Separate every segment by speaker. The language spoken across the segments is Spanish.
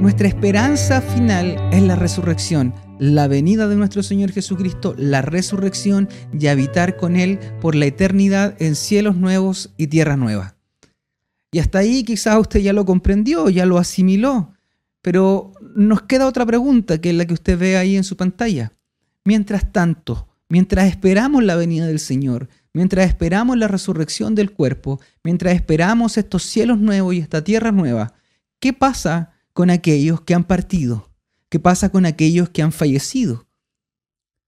Speaker 1: Nuestra esperanza final es la resurrección, la venida de nuestro Señor Jesucristo, la resurrección y habitar con Él por la eternidad en cielos nuevos y tierra nueva. Y hasta ahí quizás usted ya lo comprendió, ya lo asimiló, pero nos queda otra pregunta que es la que usted ve ahí en su pantalla. Mientras tanto, mientras esperamos la venida del Señor, mientras esperamos la resurrección del cuerpo, mientras esperamos estos cielos nuevos y esta tierra nueva, ¿qué pasa con aquellos que han partido? ¿Qué pasa con aquellos que han fallecido?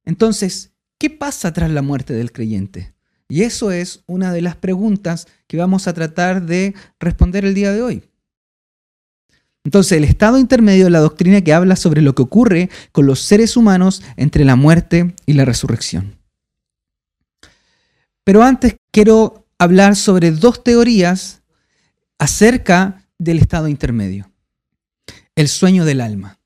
Speaker 1: Entonces, ¿qué pasa tras la muerte del creyente? Y eso es una de las preguntas que vamos a tratar de responder el día de hoy. Entonces, el estado intermedio de la doctrina que habla sobre lo que ocurre con los seres humanos entre la muerte y la resurrección. Pero antes quiero hablar sobre dos teorías acerca del estado intermedio. El sueño del alma.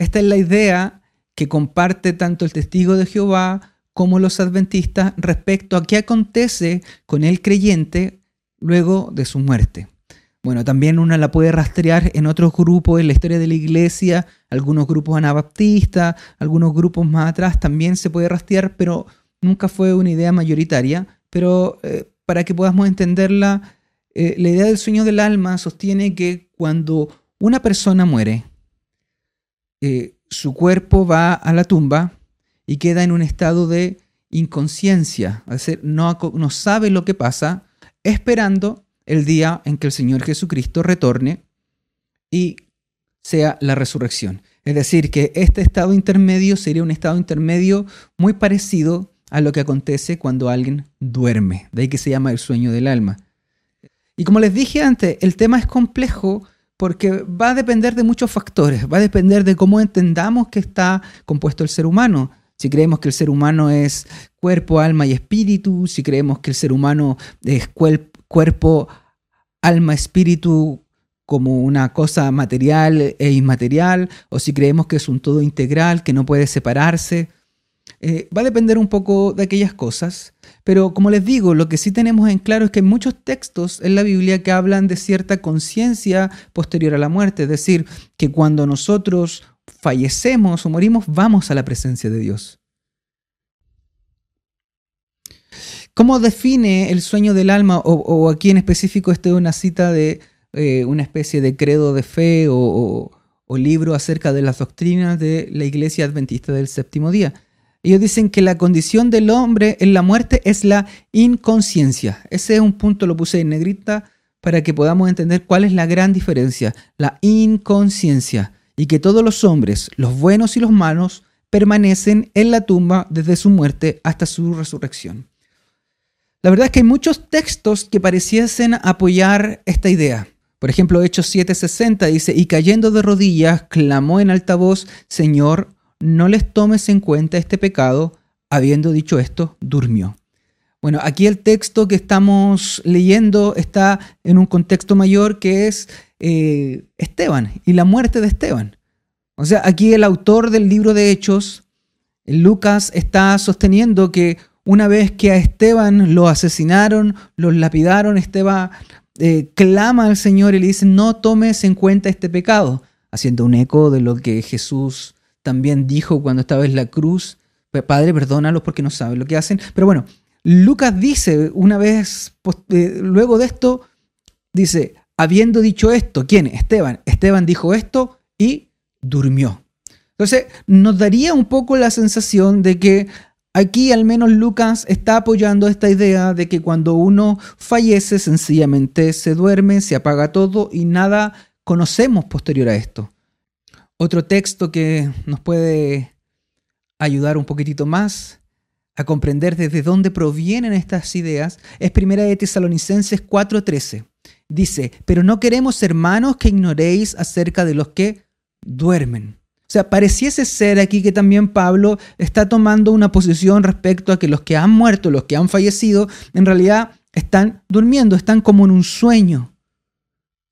Speaker 1: Esta es la idea que comparte tanto el testigo de Jehová como los adventistas respecto a qué acontece con el creyente luego de su muerte. Bueno, también una la puede rastrear en otros grupos en la historia de la iglesia, algunos grupos anabaptistas, algunos grupos más atrás también se puede rastrear, pero nunca fue una idea mayoritaria. Pero eh, para que podamos entenderla, eh, la idea del sueño del alma sostiene que cuando una persona muere, eh, su cuerpo va a la tumba y queda en un estado de inconsciencia, es decir, no, no sabe lo que pasa, esperando el día en que el Señor Jesucristo retorne y sea la resurrección. Es decir, que este estado intermedio sería un estado intermedio muy parecido a lo que acontece cuando alguien duerme, de ahí que se llama el sueño del alma. Y como les dije antes, el tema es complejo porque va a depender de muchos factores, va a depender de cómo entendamos que está compuesto el ser humano si creemos que el ser humano es cuerpo, alma y espíritu, si creemos que el ser humano es cuerpo, alma, espíritu como una cosa material e inmaterial, o si creemos que es un todo integral que no puede separarse. Eh, va a depender un poco de aquellas cosas, pero como les digo, lo que sí tenemos en claro es que hay muchos textos en la Biblia que hablan de cierta conciencia posterior a la muerte, es decir, que cuando nosotros fallecemos o morimos, vamos a la presencia de Dios. ¿Cómo define el sueño del alma? O, aquí en específico, esto es una cita de eh, una especie de credo de fe o, o libro acerca de las doctrinas de la iglesia adventista del séptimo día. Ellos dicen que la condición del hombre en la muerte es la inconsciencia. Ese es un punto, lo puse en negrita para que podamos entender cuál es la gran diferencia. La inconsciencia y que todos los hombres, los buenos y los malos, permanecen en la tumba desde su muerte hasta su resurrección. La verdad es que hay muchos textos que pareciesen apoyar esta idea. Por ejemplo, Hechos 7:60 dice, y cayendo de rodillas, clamó en alta voz, Señor, no les tomes en cuenta este pecado. Habiendo dicho esto, durmió. Bueno, aquí el texto que estamos leyendo está en un contexto mayor que es eh, Esteban y la muerte de Esteban. O sea, aquí el autor del libro de Hechos, Lucas, está sosteniendo que una vez que a Esteban lo asesinaron, lo lapidaron, Esteban eh, clama al Señor y le dice, no tomes en cuenta este pecado, haciendo un eco de lo que Jesús también dijo cuando estaba en la cruz, Padre, perdónalos porque no saben lo que hacen. Pero bueno, Lucas dice una vez, eh, luego de esto, dice, habiendo dicho esto, ¿quién? Esteban. Esteban dijo esto y durmió. Entonces, nos daría un poco la sensación de que aquí al menos Lucas está apoyando esta idea de que cuando uno fallece, sencillamente se duerme, se apaga todo y nada conocemos posterior a esto. Otro texto que nos puede ayudar un poquitito más a comprender desde dónde provienen estas ideas es Primera de Tesalonicenses 4:13 dice, pero no queremos, hermanos, que ignoréis acerca de los que duermen. O sea, pareciese ser aquí que también Pablo está tomando una posición respecto a que los que han muerto, los que han fallecido, en realidad están durmiendo, están como en un sueño,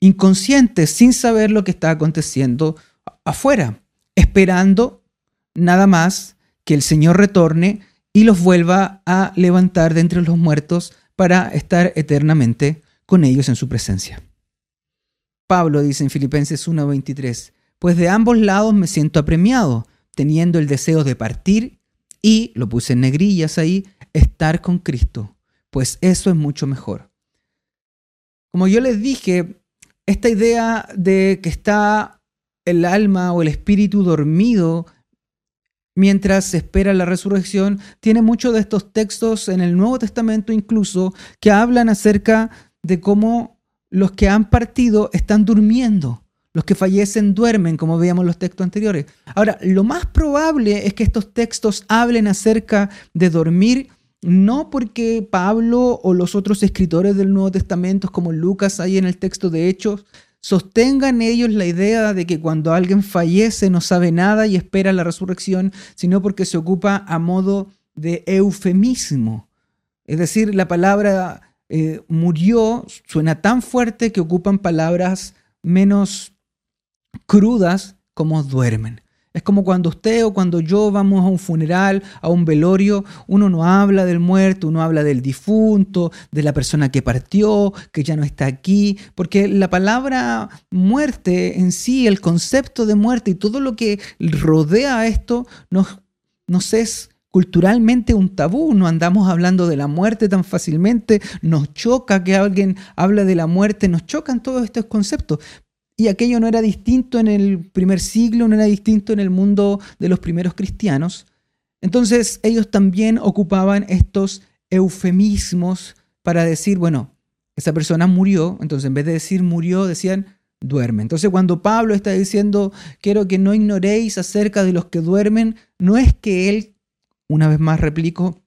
Speaker 1: inconscientes, sin saber lo que está aconteciendo afuera, esperando nada más que el Señor retorne y los vuelva a levantar de entre los muertos para estar eternamente con ellos en su presencia. Pablo dice en Filipenses 1:23, pues de ambos lados me siento apremiado, teniendo el deseo de partir y, lo puse en negrillas ahí, estar con Cristo, pues eso es mucho mejor. Como yo les dije, esta idea de que está el alma o el espíritu dormido mientras se espera la resurrección, tiene muchos de estos textos en el Nuevo Testamento incluso que hablan acerca de cómo los que han partido están durmiendo. Los que fallecen duermen, como veíamos en los textos anteriores. Ahora, lo más probable es que estos textos hablen acerca de dormir, no porque Pablo o los otros escritores del Nuevo Testamento, como Lucas ahí en el texto de Hechos, sostengan ellos la idea de que cuando alguien fallece no sabe nada y espera la resurrección, sino porque se ocupa a modo de eufemismo. Es decir, la palabra eh, murió suena tan fuerte que ocupan palabras menos crudas como duermen. Es como cuando usted o cuando yo vamos a un funeral, a un velorio, uno no habla del muerto, uno habla del difunto, de la persona que partió, que ya no está aquí, porque la palabra muerte en sí, el concepto de muerte y todo lo que rodea esto nos, nos es culturalmente un tabú, no andamos hablando de la muerte tan fácilmente, nos choca que alguien habla de la muerte, nos chocan todos estos conceptos. Y aquello no era distinto en el primer siglo, no era distinto en el mundo de los primeros cristianos. Entonces ellos también ocupaban estos eufemismos para decir, bueno, esa persona murió, entonces en vez de decir murió, decían duerme. Entonces cuando Pablo está diciendo, quiero que no ignoréis acerca de los que duermen, no es que él, una vez más replico,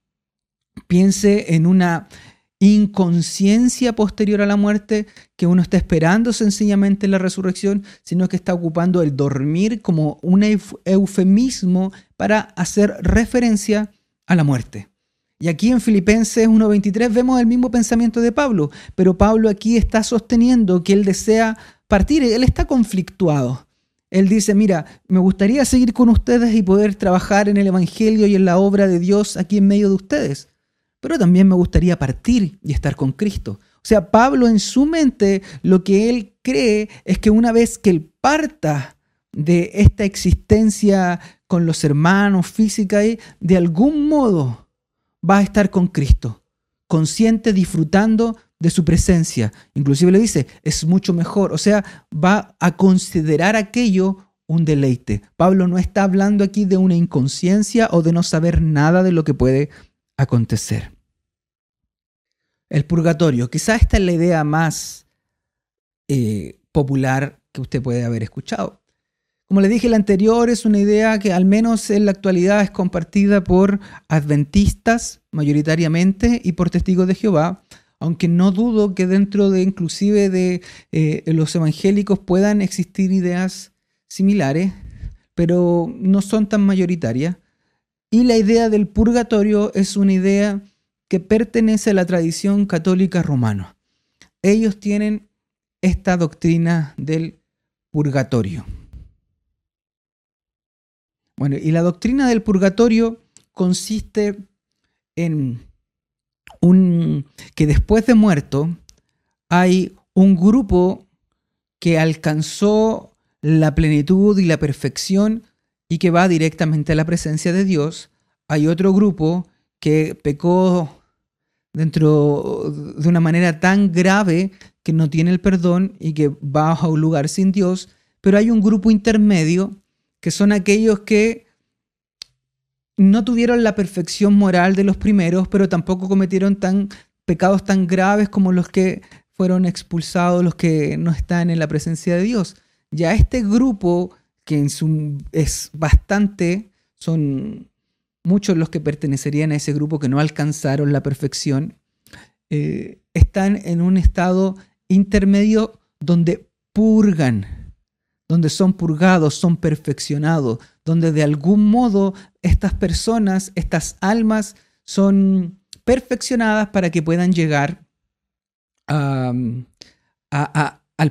Speaker 1: piense en una inconsciencia posterior a la muerte, que uno está esperando sencillamente la resurrección, sino que está ocupando el dormir como un eufemismo para hacer referencia a la muerte. Y aquí en Filipenses 1.23 vemos el mismo pensamiento de Pablo, pero Pablo aquí está sosteniendo que él desea partir, él está conflictuado. Él dice, mira, me gustaría seguir con ustedes y poder trabajar en el Evangelio y en la obra de Dios aquí en medio de ustedes pero también me gustaría partir y estar con Cristo. O sea, Pablo en su mente lo que él cree es que una vez que él parta de esta existencia con los hermanos física, de algún modo va a estar con Cristo, consciente, disfrutando de su presencia. Inclusive le dice, es mucho mejor, o sea, va a considerar aquello un deleite. Pablo no está hablando aquí de una inconsciencia o de no saber nada de lo que puede acontecer. El purgatorio, quizás esta es la idea más eh, popular que usted puede haber escuchado. Como le dije, la anterior es una idea que al menos en la actualidad es compartida por adventistas mayoritariamente y por testigos de Jehová, aunque no dudo que dentro de inclusive de eh, los evangélicos puedan existir ideas similares, pero no son tan mayoritarias. Y la idea del purgatorio es una idea que pertenece a la tradición católica romana. Ellos tienen esta doctrina del purgatorio. Bueno, y la doctrina del purgatorio consiste en que después de muerto hay un grupo que alcanzó la plenitud y la perfección y que va directamente a la presencia de Dios. Hay otro grupo que pecó dentro de una manera tan grave que no tiene el perdón y que va a un lugar sin Dios, pero hay un grupo intermedio que son aquellos que no tuvieron la perfección moral de los primeros, pero tampoco cometieron tan pecados tan graves como los que fueron expulsados, los que no están en la presencia de Dios. Ya este grupo que en su, es bastante, son muchos los que pertenecerían a ese grupo que no alcanzaron la perfección, eh, están en un estado intermedio donde purgan, donde son purgados, son perfeccionados, donde de algún modo estas personas, estas almas, son perfeccionadas para que puedan llegar al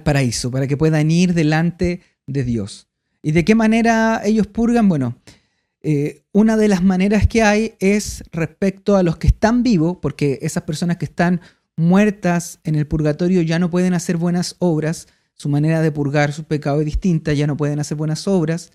Speaker 1: paraíso, para que puedan ir delante de Dios. ¿Y de qué manera ellos purgan? Bueno, eh, una de las maneras que hay es respecto a los que están vivos, porque esas personas que están muertas en el purgatorio ya no pueden hacer buenas obras, su manera de purgar su pecado es distinta, ya no pueden hacer buenas obras,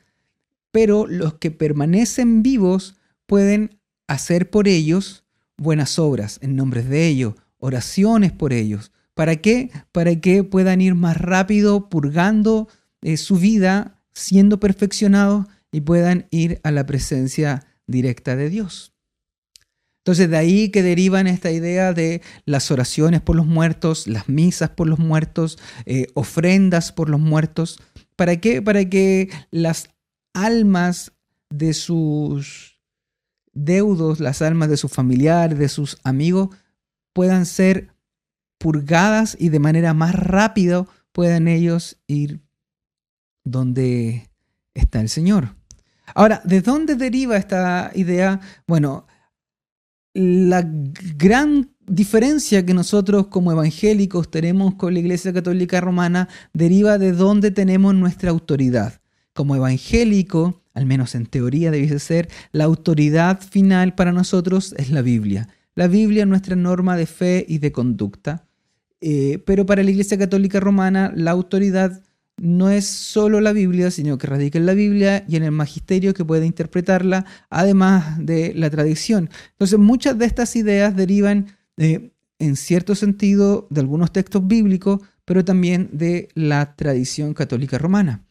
Speaker 1: pero los que permanecen vivos pueden hacer por ellos buenas obras en nombre de ellos, oraciones por ellos. ¿Para qué? Para que puedan ir más rápido purgando eh, su vida, siendo perfeccionados y puedan ir a la presencia directa de Dios. Entonces de ahí que derivan esta idea de las oraciones por los muertos, las misas por los muertos, eh, ofrendas por los muertos. ¿Para qué? Para que las almas de sus deudos, las almas de sus familiares, de sus amigos, puedan ser purgadas y de manera más rápida puedan ellos ir donde está el Señor. Ahora, ¿de dónde deriva esta idea? Bueno, la gran diferencia que nosotros como evangélicos tenemos con la Iglesia Católica Romana deriva de dónde tenemos nuestra autoridad. Como evangélico, al menos en teoría debe ser, la autoridad final para nosotros es la Biblia. La Biblia es nuestra norma de fe y de conducta. Eh, pero para la Iglesia Católica Romana la autoridad no es solo la Biblia, sino que radica en la Biblia y en el magisterio que puede interpretarla, además de la tradición. Entonces, muchas de estas ideas derivan, en cierto sentido, de algunos textos bíblicos, pero también de la tradición católica romana.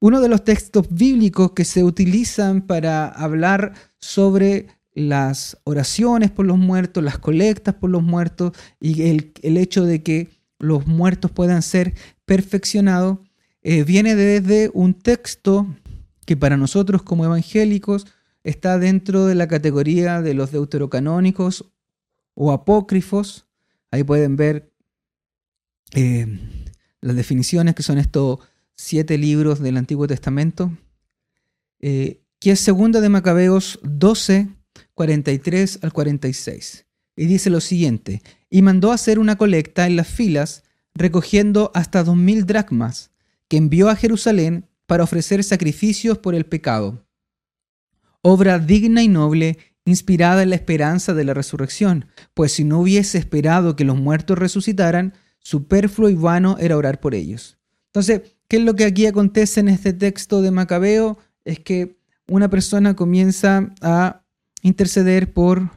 Speaker 1: Uno de los textos bíblicos que se utilizan para hablar sobre las oraciones por los muertos, las colectas por los muertos y el, el hecho de que los muertos puedan ser perfeccionados, eh, viene desde un texto que para nosotros como evangélicos está dentro de la categoría de los deuterocanónicos o apócrifos. Ahí pueden ver eh, las definiciones que son estos siete libros del Antiguo Testamento, eh, que es segunda de Macabeos 12, 43 al 46. Y dice lo siguiente, y mandó hacer una colecta en las filas, recogiendo hasta dos mil dracmas que envió a Jerusalén para ofrecer sacrificios por el pecado. Obra digna y noble, inspirada en la esperanza de la resurrección, pues si no hubiese esperado que los muertos resucitaran, superfluo y vano era orar por ellos. Entonces, ¿qué es lo que aquí acontece en este texto de Macabeo? Es que una persona comienza a interceder por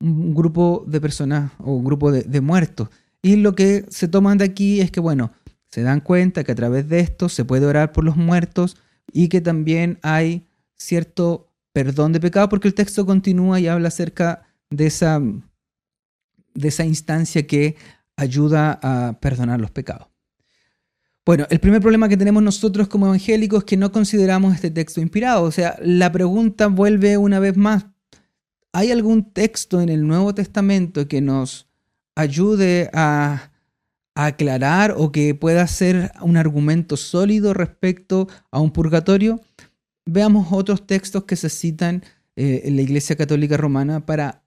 Speaker 1: un grupo de personas o un grupo de, de muertos. Y lo que se toman de aquí es que, bueno, se dan cuenta que a través de esto se puede orar por los muertos y que también hay cierto perdón de pecado, porque el texto continúa y habla acerca de esa, de esa instancia que ayuda a perdonar los pecados. Bueno, el primer problema que tenemos nosotros como evangélicos es que no consideramos este texto inspirado. O sea, la pregunta vuelve una vez más. ¿Hay algún texto en el Nuevo Testamento que nos ayude a aclarar o que pueda ser un argumento sólido respecto a un purgatorio, veamos otros textos que se citan eh, en la Iglesia Católica Romana para,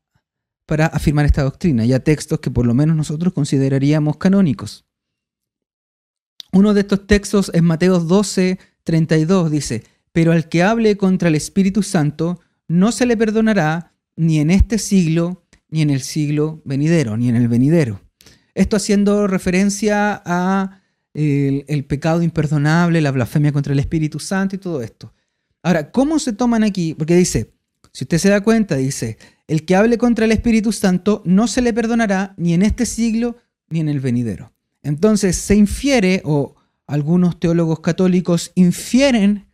Speaker 1: para afirmar esta doctrina, ya textos que por lo menos nosotros consideraríamos canónicos. Uno de estos textos es Mateo 12, 32, dice, pero al que hable contra el Espíritu Santo no se le perdonará ni en este siglo, ni en el siglo venidero, ni en el venidero. Esto haciendo referencia a el, pecado imperdonable, la blasfemia contra el Espíritu Santo y todo esto. Ahora, ¿cómo se toman aquí? Porque dice, si usted se da cuenta, dice, el que hable contra el Espíritu Santo no se le perdonará ni en este siglo ni en el venidero. Entonces se infiere, o algunos teólogos católicos infieren,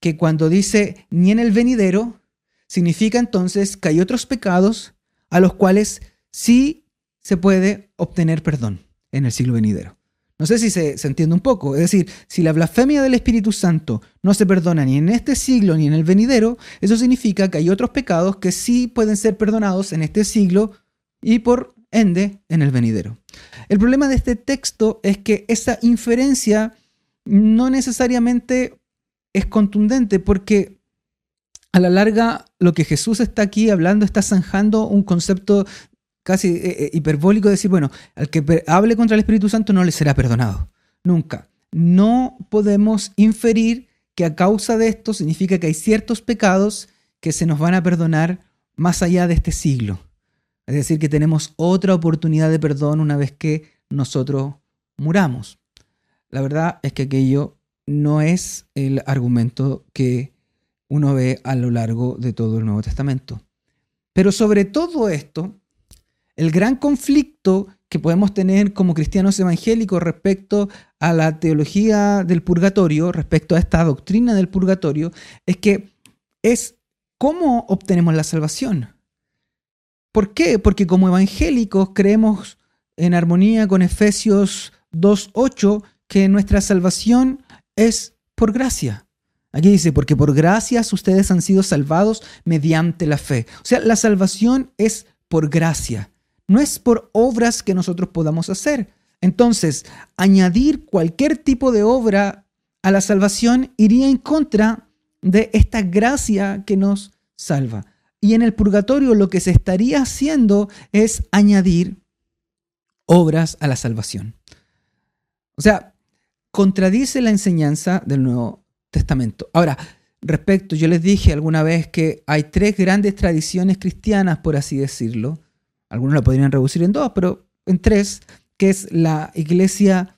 Speaker 1: que cuando dice ni en el venidero, significa entonces que hay otros pecados a los cuales sí se puede obtener perdón en el siglo venidero. No sé si se, entiende un poco. Es decir, si la blasfemia del Espíritu Santo no se perdona ni en este siglo ni en el venidero, eso significa que hay otros pecados que sí pueden ser perdonados en este siglo y por ende en el venidero. El problema de este texto es que esa inferencia no necesariamente es contundente porque a la larga lo que Jesús está aquí hablando está zanjando un concepto casi eh, eh, hiperbólico decir, bueno, al que hable contra el Espíritu Santo no le será perdonado. Nunca. No podemos inferir que a causa de esto significa que hay ciertos pecados que se nos van a perdonar más allá de este siglo. Es decir, que tenemos otra oportunidad de perdón una vez que nosotros muramos. la verdad es que aquello no es el argumento que uno ve a lo largo de todo el Nuevo Testamento. Pero sobre todo esto, el gran conflicto que podemos tener como cristianos evangélicos respecto a la teología del purgatorio, respecto a esta doctrina del purgatorio, es que es cómo obtenemos la salvación. ¿Por qué? Porque como evangélicos creemos en armonía con Efesios 2.8 que nuestra salvación es por gracia. Aquí dice, porque por gracias ustedes han sido salvados mediante la fe. O sea, la salvación es por gracia no es por obras que nosotros podamos hacer. Entonces, añadir cualquier tipo de obra a la salvación iría en contra de esta gracia que nos salva. Y en el purgatorio lo que se estaría haciendo es añadir obras a la salvación. O sea, contradice la enseñanza del Nuevo Testamento. Ahora, respecto, yo les dije alguna vez que hay tres grandes tradiciones cristianas, por así decirlo, algunos la podrían reducir en dos, pero en tres, que es la iglesia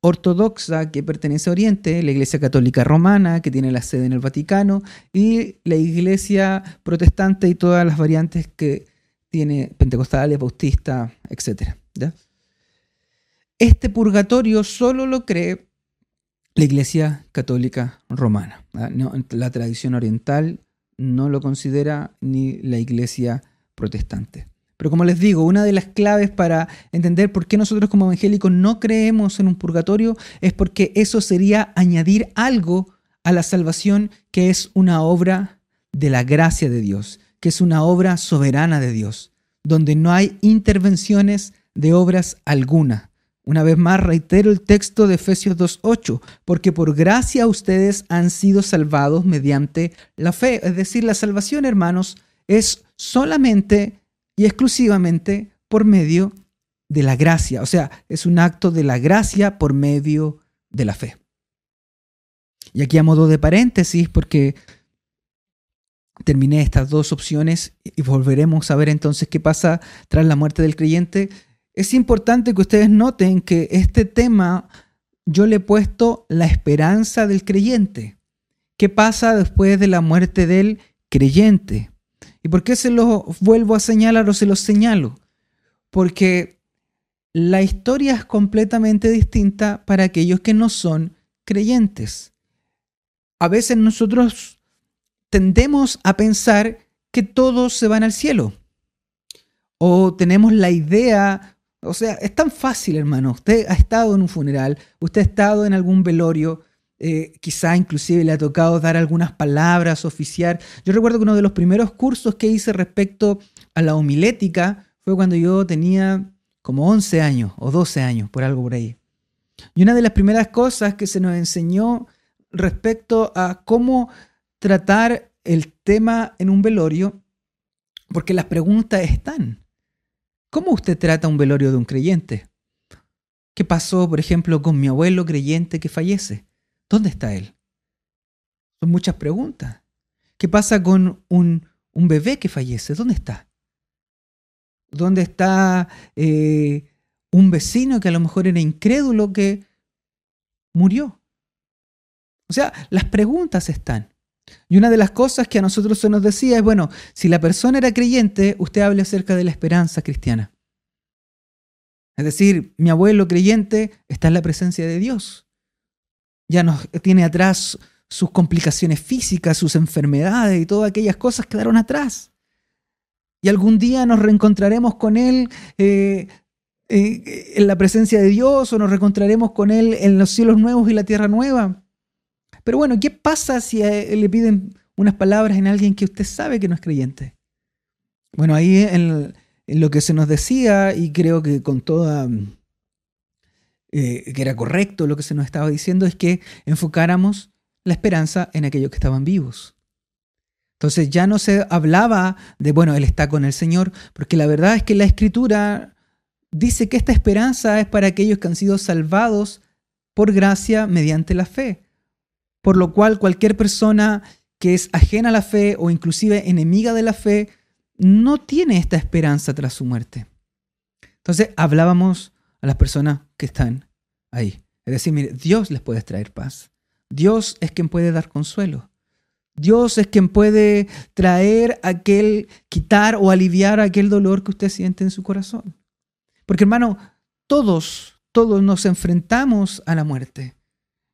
Speaker 1: ortodoxa que pertenece a Oriente, la iglesia católica romana que tiene la sede en el Vaticano y la iglesia protestante y todas las variantes que tiene pentecostales, bautista, etc. Este purgatorio solo lo cree la iglesia católica romana. la tradición oriental no lo considera ni la iglesia protestante. Pero como les digo, una de las claves para entender por qué nosotros como evangélicos no creemos en un purgatorio es porque eso sería añadir algo a la salvación que es una obra de la gracia de Dios, que es una obra soberana de Dios, donde no hay intervenciones de obras alguna. Una vez más reitero el texto de Efesios 2.8, porque por gracia ustedes han sido salvados mediante la fe. Es decir, la salvación, hermanos, es solamente y exclusivamente por medio de la gracia. O sea, es un acto de la gracia por medio de la fe. Y aquí a modo de paréntesis, porque terminé estas dos opciones y volveremos a ver entonces qué pasa tras la muerte del creyente, es importante que ustedes noten que este tema yo le he puesto la esperanza del creyente. ¿Qué pasa después de la muerte del creyente? ¿Y por qué se los vuelvo a señalar o se los señalo? Porque la historia es completamente distinta para aquellos que no son creyentes. A veces nosotros tendemos a pensar que todos se van al cielo. O tenemos la idea, o sea, es tan fácil, hermano. Usted ha estado en un funeral, usted ha estado en algún velorio, eh, quizá inclusive le ha tocado dar algunas palabras, oficiar. Yo recuerdo que uno de los primeros cursos que hice respecto a la homilética fue cuando yo tenía como 11 años o 12 años, por algo por ahí. Y una de las primeras cosas que se nos enseñó respecto a cómo tratar el tema en un velorio, porque las preguntas están. ¿Cómo usted trata un velorio de un creyente? ¿Qué pasó, por ejemplo, con mi abuelo creyente que fallece? ¿Dónde está él? Son muchas preguntas. ¿Qué pasa con un, bebé que fallece? ¿Dónde está? ¿Dónde está eh, un vecino que a lo mejor era incrédulo que murió? O sea, las preguntas están. Y una de las cosas que a nosotros se nos decía es, bueno, si la persona era creyente, usted hable acerca de la esperanza cristiana. Es decir, mi abuelo creyente está en la presencia de Dios ya nos tiene atrás sus complicaciones físicas, sus enfermedades y todas aquellas cosas quedaron atrás. Y algún día nos reencontraremos con Él eh, eh, en la presencia de Dios o nos reencontraremos con Él en los cielos nuevos y la tierra nueva. Pero bueno, ¿qué pasa si le piden unas palabras en alguien que usted sabe que no es creyente? Bueno, ahí en lo que se nos decía, y creo que con toda eh, que era correcto lo que se nos estaba diciendo, es que enfocáramos la esperanza en aquellos que estaban vivos. Entonces ya no se hablaba de, bueno, Él está con el Señor, porque la verdad es que la Escritura dice que esta esperanza es para aquellos que han sido salvados por gracia mediante la fe. Por lo cual cualquier persona que es ajena a la fe o inclusive enemiga de la fe, no tiene esta esperanza tras su muerte. Entonces hablábamos a las personas que están ahí. Es decir, mire, Dios les puede traer paz. Dios es quien puede dar consuelo. Dios es quien puede traer aquel, quitar o aliviar aquel dolor que usted siente en su corazón. Porque hermano, todos, todos nos enfrentamos a la muerte.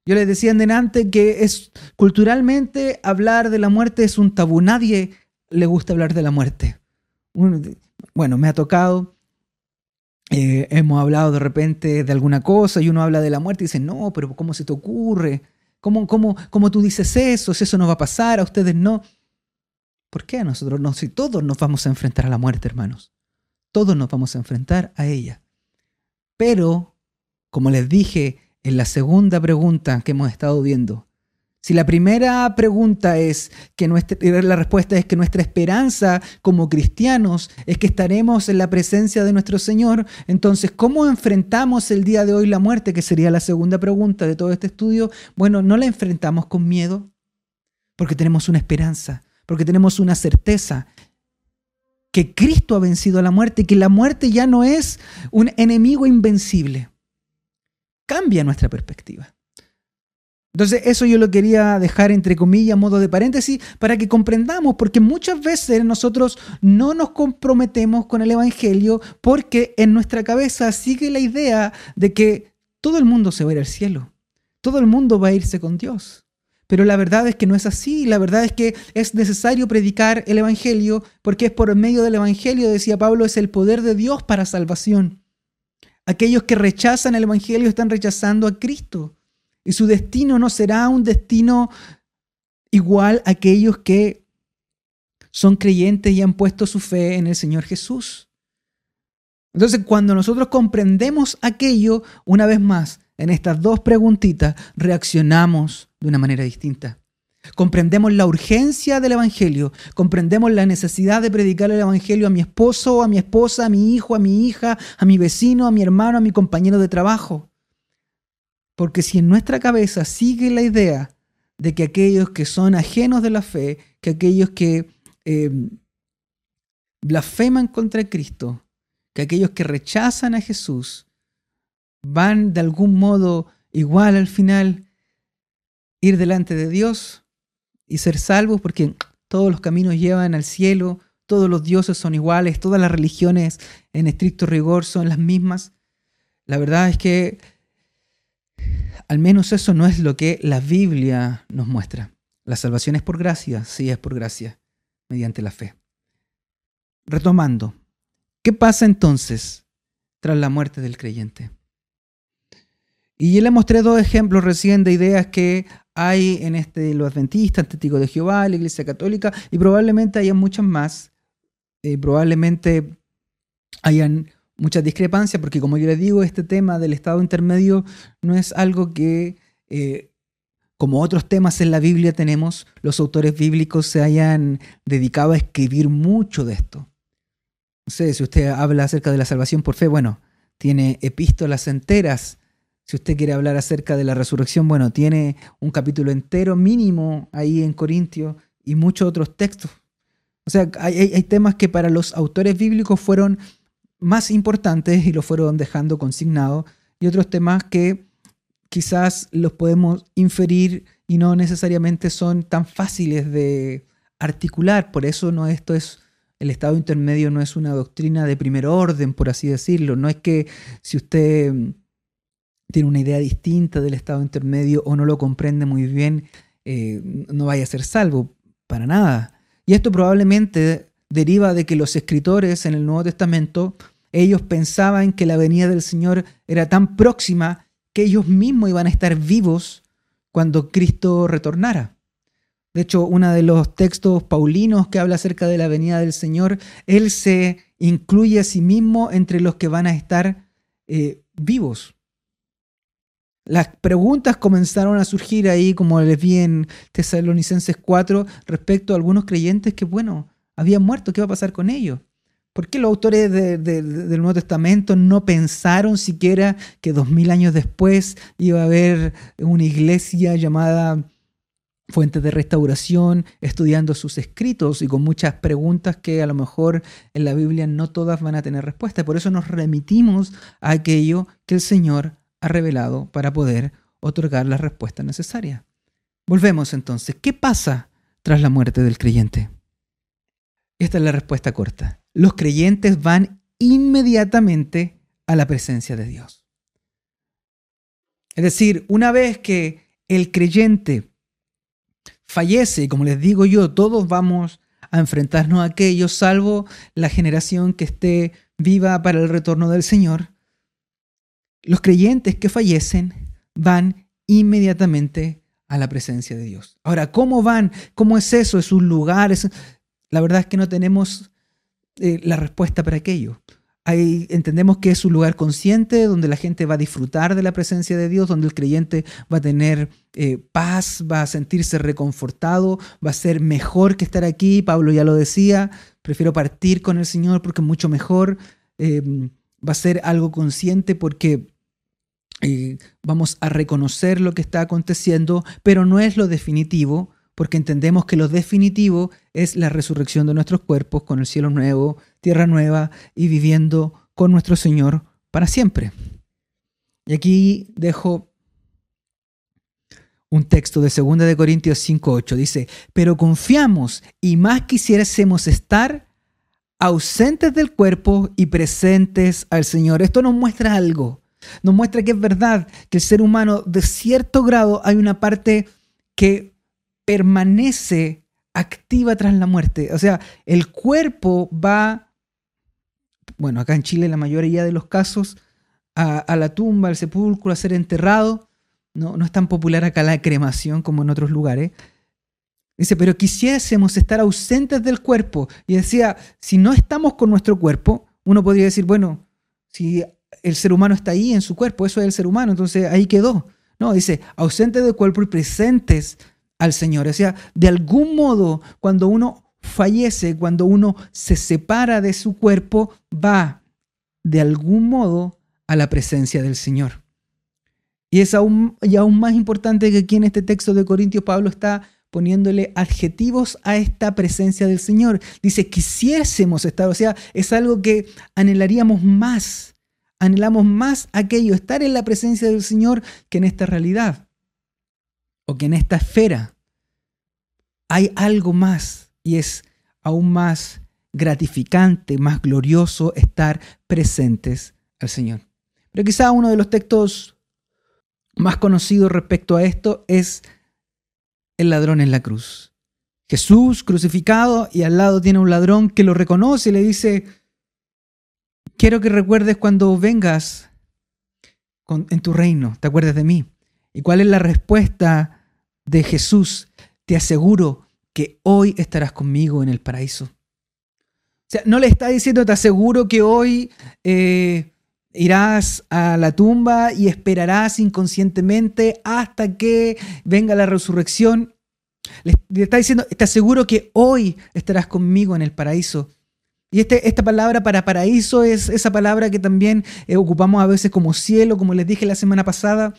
Speaker 1: Yo les decía en delante que es culturalmente hablar de la muerte es un tabú. Nadie le gusta hablar de la muerte. Bueno, me ha tocado eh, hemos hablado de repente de alguna cosa y uno habla de la muerte y dice, no, pero ¿cómo se te ocurre? ¿Cómo, cómo, cómo tú dices eso? Si eso no va a pasar, a ustedes no. ¿Por qué a nosotros no? Si todos nos vamos a enfrentar a la muerte, hermanos. Todos nos vamos a enfrentar a ella. Pero, como les dije en la segunda pregunta que hemos estado viendo, si la primera pregunta es que nuestra, la respuesta es que nuestra esperanza como cristianos es que estaremos en la presencia de nuestro Señor, entonces ¿cómo enfrentamos el día de hoy la muerte? Que sería la segunda pregunta de todo este estudio. Bueno, no la enfrentamos con miedo, porque tenemos una esperanza, porque tenemos una certeza que Cristo ha vencido a la muerte y que la muerte ya no es un enemigo invencible. Cambia nuestra perspectiva. Entonces eso yo lo quería dejar entre comillas, modo de paréntesis, para que comprendamos, porque muchas veces nosotros no nos comprometemos con el Evangelio porque en nuestra cabeza sigue la idea de que todo el mundo se va a ir al cielo, todo el mundo va a irse con Dios. Pero la verdad es que no es así, la verdad es que es necesario predicar el Evangelio porque es por medio del Evangelio, decía Pablo, es el poder de Dios para salvación. Aquellos que rechazan el Evangelio están rechazando a Cristo. Y su destino no será un destino igual a aquellos que son creyentes y han puesto su fe en el Señor Jesús. Entonces, cuando nosotros comprendemos aquello, una vez más, en estas dos preguntitas, reaccionamos de una manera distinta. Comprendemos la urgencia del Evangelio, comprendemos la necesidad de predicar el Evangelio a mi esposo, a mi esposa, a mi hijo, a mi hija, a mi vecino, a mi hermano, a mi compañero de trabajo. Porque si en nuestra cabeza sigue la idea de que aquellos que son ajenos de la fe, que aquellos que eh, blasfeman contra Cristo, que aquellos que rechazan a Jesús, van de algún modo igual al final ir delante de Dios y ser salvos porque todos los caminos llevan al cielo, todos los dioses son iguales, todas las religiones en estricto rigor son las mismas. La verdad es que al menos eso no es lo que la Biblia nos muestra. La salvación es por gracia, sí es por gracia, mediante la fe. Retomando, ¿qué pasa entonces tras la muerte del creyente? Y yo le mostré dos ejemplos recién de ideas que hay en este, los adventistas, testigos de Jehová, la Iglesia Católica, y probablemente haya muchas más. Eh, probablemente hayan muchas discrepancias, porque como yo les digo, este tema del estado intermedio no es algo que, eh, como otros temas en la Biblia tenemos, los autores bíblicos se hayan dedicado a escribir mucho de esto. No sé, si usted habla acerca de la salvación por fe, bueno, tiene epístolas enteras. Si usted quiere hablar acerca de la resurrección, bueno, tiene un capítulo entero mínimo ahí en Corintios y muchos otros textos. O sea, hay, hay temas que para los autores bíblicos fueron más importantes y lo fueron dejando consignados y otros temas que quizás los podemos inferir y no necesariamente son tan fáciles de articular. Por eso no esto es el estado intermedio no es una doctrina de primer orden, por así decirlo. No es que si usted tiene una idea distinta del estado intermedio o no lo comprende muy bien, eh, no vaya a ser salvo. Para nada. Y esto probablemente deriva de que los escritores en el Nuevo Testamento, ellos pensaban que la venida del Señor era tan próxima que ellos mismos iban a estar vivos cuando Cristo retornara. De hecho, uno de los textos paulinos que habla acerca de la venida del Señor, Él se incluye a sí mismo entre los que van a estar eh, vivos. Las preguntas comenzaron a surgir ahí, como les vi en Tesalonicenses 4, respecto a algunos creyentes que, bueno, habían muerto, ¿qué va a pasar con ellos? ¿Por qué los autores del Nuevo Testamento no pensaron siquiera que dos mil años después iba a haber una iglesia llamada Fuente de Restauración estudiando sus escritos y con muchas preguntas que a lo mejor en la Biblia no todas van a tener respuesta? Por eso nos remitimos a aquello que el Señor ha revelado para poder otorgar la respuesta necesaria. Volvemos entonces. ¿Qué pasa tras la muerte del creyente? Esta es la respuesta corta. Los creyentes van inmediatamente a la presencia de Dios. Es decir, una vez que el creyente fallece, como les digo yo, todos vamos a enfrentarnos a aquello, salvo la generación que esté viva para el retorno del Señor. Los creyentes que fallecen van inmediatamente a la presencia de Dios. Ahora, ¿cómo van? ¿Cómo es eso? ¿Es un lugar? La verdad es que no tenemos eh, la respuesta para aquello entendemos que es un lugar consciente donde la gente va a disfrutar de la presencia de Dios, donde el creyente va a tener eh, paz, va a sentirse reconfortado, va a ser mejor que estar aquí. Pablo ya lo decía, prefiero partir con el Señor porque es mucho mejor. Em, va a ser algo consciente porque eh, vamos a reconocer lo que está aconteciendo, pero no es lo definitivo, porque entendemos que lo definitivo es la resurrección de nuestros cuerpos con el cielo nuevo, tierra nueva y viviendo con nuestro Señor para siempre. Y aquí dejo un texto de 2 de Corintios 5:8 dice, "Pero confiamos y más quisiésemos estar ausentes del cuerpo y presentes al Señor." Esto nos muestra algo. Nos muestra que es verdad que el ser humano de cierto grado hay una parte que permanece activa tras la muerte. O sea, el cuerpo va bueno, acá en Chile la mayoría de los casos, a, la tumba, al sepulcro, a ser enterrado. No, no es tan popular acá la cremación como en otros lugares. Dice, pero quisiésemos estar ausentes del cuerpo. Y decía, si no estamos con nuestro cuerpo, uno podría decir, bueno, si el ser humano está ahí en su cuerpo, eso es el ser humano, entonces ahí quedó. No, dice, ausentes del cuerpo y presentes al Señor. O sea, de algún modo, cuando uno fallece, cuando uno se separa de su cuerpo, va de algún modo a la presencia del Señor. Y es aún, y aún más importante que aquí en este texto de Corintios Pablo está poniéndole adjetivos a esta presencia del Señor. Dice, quisiésemos estar, o sea, es algo que anhelaríamos más, anhelamos más aquello, estar en la presencia del Señor que en esta realidad o que en esta esfera. Hay algo más y es aún más gratificante, más glorioso estar presentes al Señor. Pero quizá uno de los textos más conocidos respecto a esto es el ladrón en la cruz. Jesús crucificado y al lado tiene un ladrón que lo reconoce y le dice, quiero que recuerdes cuando vengas en tu reino, te acuerdes de mí. ¿Y cuál es la respuesta de Jesús? Te aseguro que hoy estarás conmigo en el paraíso. O sea, no le está diciendo, te aseguro que hoy eh, irás a la tumba y esperarás inconscientemente hasta que venga la resurrección. Le, está diciendo, te aseguro que hoy estarás conmigo en el paraíso. Y este, esta palabra para paraíso es esa palabra que también eh, ocupamos a veces como cielo, como les dije la semana pasada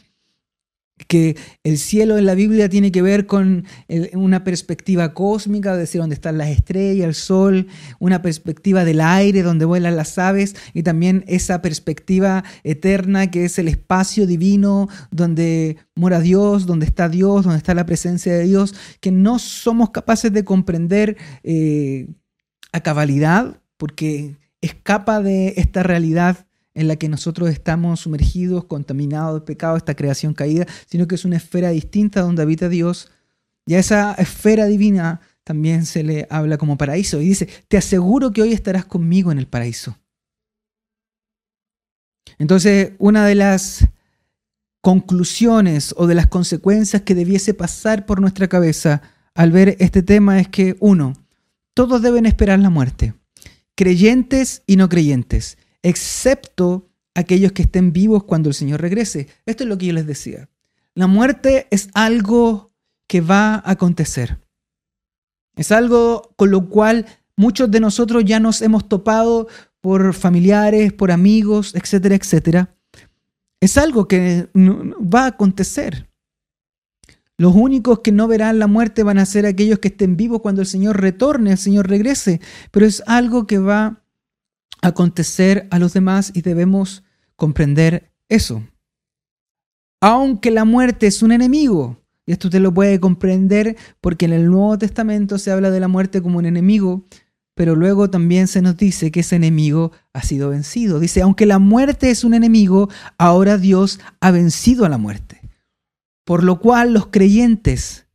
Speaker 1: que el cielo en la Biblia tiene que ver con una perspectiva cósmica, es decir, donde están las estrellas, el sol, una perspectiva del aire, donde vuelan las aves, y también esa perspectiva eterna que es el espacio divino, donde mora Dios, donde está Dios, donde está la presencia de Dios, que no somos capaces de comprender eh, a cabalidad, porque escapa de esta realidad en la que nosotros estamos sumergidos, contaminados de pecado, esta creación caída, sino que es una esfera distinta donde habita Dios. Y a esa esfera divina también se le habla como paraíso. Y dice, te aseguro que hoy estarás conmigo en el paraíso. Entonces, una de las conclusiones o de las consecuencias que debiese pasar por nuestra cabeza al ver este tema es que, uno, todos deben esperar la muerte, creyentes y no creyentes excepto aquellos que estén vivos cuando el Señor regrese. Esto es lo que yo les decía. La muerte es algo que va a acontecer. Es algo con lo cual muchos de nosotros ya nos hemos topado por familiares, por amigos, etcétera, etcétera. Es algo que va a acontecer. Los únicos que no verán la muerte van a ser aquellos que estén vivos cuando el Señor retorne, el Señor regrese. Pero es algo que va acontecer a los demás y debemos comprender eso. aunque la muerte es un enemigo. Y esto usted lo puede comprender porque en el Nuevo Testamento se habla de la muerte como un enemigo, pero luego también se nos dice que ese enemigo ha sido vencido. Dice, aunque la muerte es un enemigo, ahora Dios ha vencido a la muerte. Por lo cual los creyentes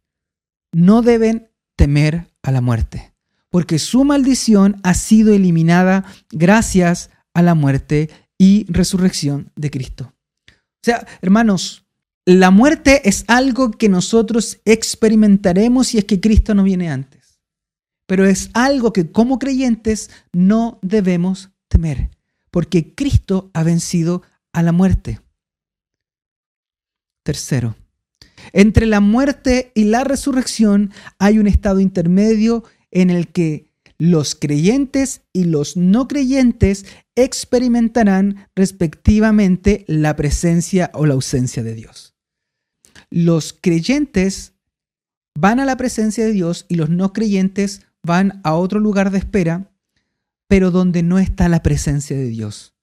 Speaker 1: no deben temer a la muerte, porque su maldición ha sido eliminada gracias a la muerte y resurrección de Cristo. O sea, hermanos, la muerte es algo que nosotros experimentaremos si es que Cristo no viene antes. Pero es algo que como creyentes no debemos temer, porque Cristo ha vencido a la muerte. Tercero, entre la muerte y la resurrección hay un estado intermedio en el que los creyentes y los no creyentes experimentarán respectivamente la presencia o la ausencia de Dios. Los creyentes van a la presencia de Dios y los no creyentes van a otro lugar de espera, pero donde no está la presencia de Dios,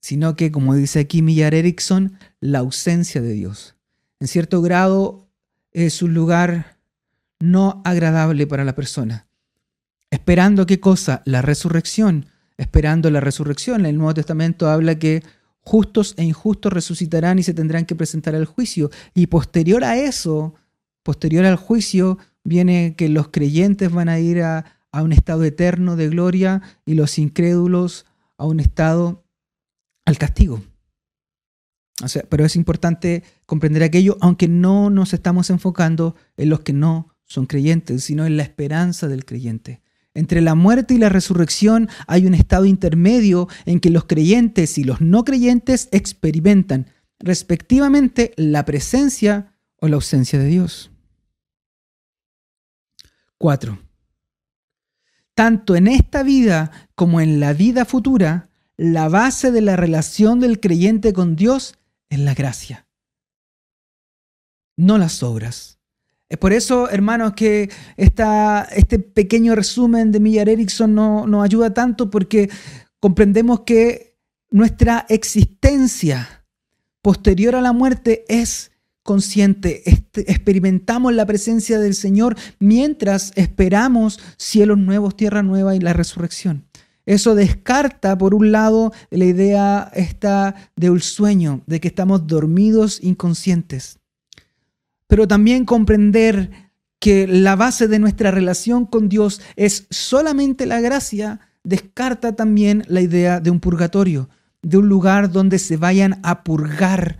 Speaker 1: sino que, como dice aquí Millar Erickson, la ausencia de Dios. En cierto grado es un lugar no agradable para la persona. Esperando qué cosa? La resurrección esperando la resurrección. El Nuevo Testamento habla que justos e injustos resucitarán y se tendrán que presentar al juicio. Y posterior a eso, posterior al juicio, viene que los creyentes van a ir a, un estado eterno de gloria y los incrédulos a un estado al castigo. Pero es importante comprender aquello, aunque no nos estamos enfocando en los que no son creyentes, sino en la esperanza del creyente. Entre la muerte y la resurrección hay un estado intermedio en que los creyentes y los no creyentes experimentan respectivamente la presencia o la ausencia de Dios. 4. Tanto en esta vida como en la vida futura, la base de la relación del creyente con Dios es la gracia, no las obras. Es por eso, hermanos, que esta, este pequeño resumen de Millar Erickson no, nos ayuda tanto porque comprendemos que nuestra existencia posterior a la muerte es consciente, experimentamos la presencia del Señor mientras esperamos cielos nuevos, tierra nueva y la resurrección. Eso descarta, por un lado, la idea esta de un sueño, de que estamos dormidos inconscientes pero también comprender que la base de nuestra relación con Dios es solamente la gracia, descarta también la idea de un purgatorio, de un lugar donde se vayan a purgar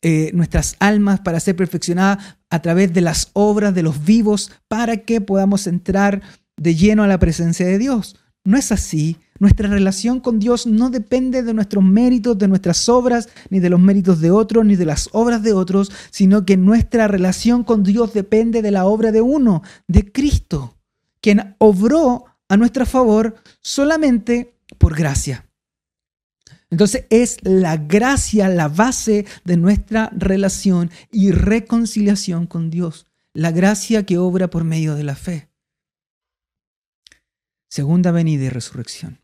Speaker 1: eh, nuestras almas para ser perfeccionadas a través de las obras de los vivos para que podamos entrar de lleno a la presencia de Dios. No es así. Nuestra relación con Dios no depende de nuestros méritos, de nuestras obras, ni de los méritos de otros, ni de las obras de otros, sino que nuestra relación con Dios depende de la obra de uno, de Cristo, quien obró a nuestro favor solamente por gracia. Entonces es la gracia la base de nuestra relación y reconciliación con Dios, la gracia que obra por medio de la fe segunda venida y resurrección.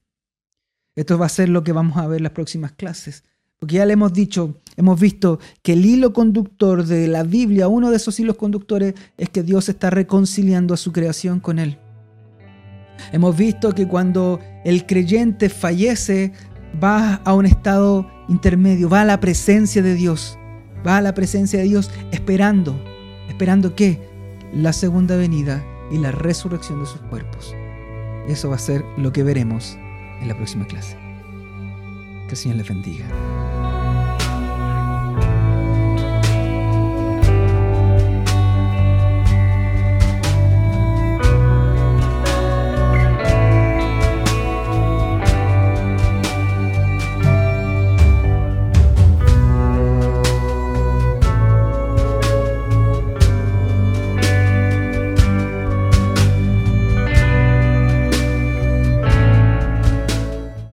Speaker 1: Esto va a ser lo que vamos a ver en las próximas clases. Porque ya le hemos dicho, hemos visto que el hilo conductor de la Biblia, uno de esos hilos conductores, es que Dios está reconciliando a su creación con Él. Hemos visto que cuando el creyente fallece, va a un estado intermedio, va a la presencia de Dios, va a la presencia de Dios esperando, esperando que la segunda venida y la resurrección de sus cuerpos. Eso va a ser lo que veremos en la próxima clase. Que el Señor les bendiga.